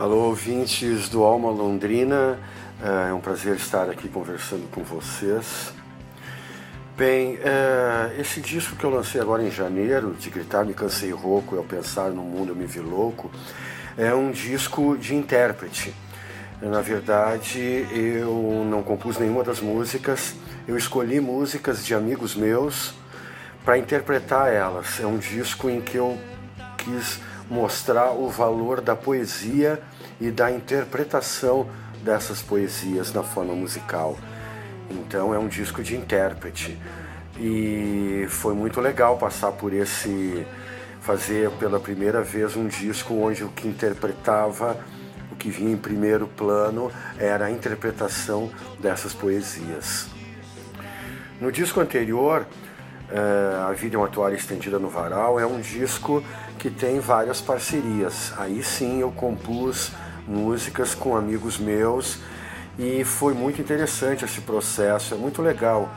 Alô, ouvintes do Alma Londrina, é um prazer estar aqui conversando com vocês. Bem, é, esse disco que eu lancei agora em janeiro, de Gritar Me Cansei Rouco, ao Pensar no Mundo Eu Me Vi Louco, é um disco de intérprete. Na verdade, eu não compus nenhuma das músicas, eu escolhi músicas de amigos meus para interpretar elas. É um disco em que eu quis mostrar o valor da poesia e da interpretação dessas poesias na forma musical. Então é um disco de intérprete. E foi muito legal passar por esse fazer pela primeira vez um disco onde o que interpretava, o que vinha em primeiro plano era a interpretação dessas poesias. No disco anterior, A Vida é uma Toalha Estendida no Varal, é um disco que tem várias parcerias. Aí sim eu compus músicas com amigos meus e foi muito interessante esse processo, é muito legal,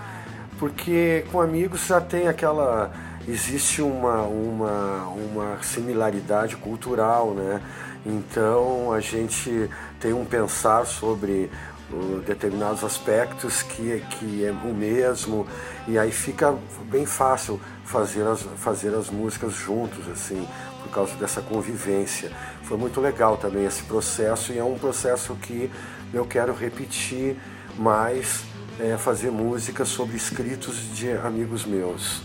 porque com amigos já tem aquela existe uma, uma, uma similaridade cultural, né? Então a gente tem um pensar sobre determinados aspectos que, que é o mesmo e aí fica bem fácil fazer as, fazer as músicas juntos assim por causa dessa convivência. Foi muito legal também esse processo e é um processo que eu quero repetir mais é, fazer música sobre escritos de amigos meus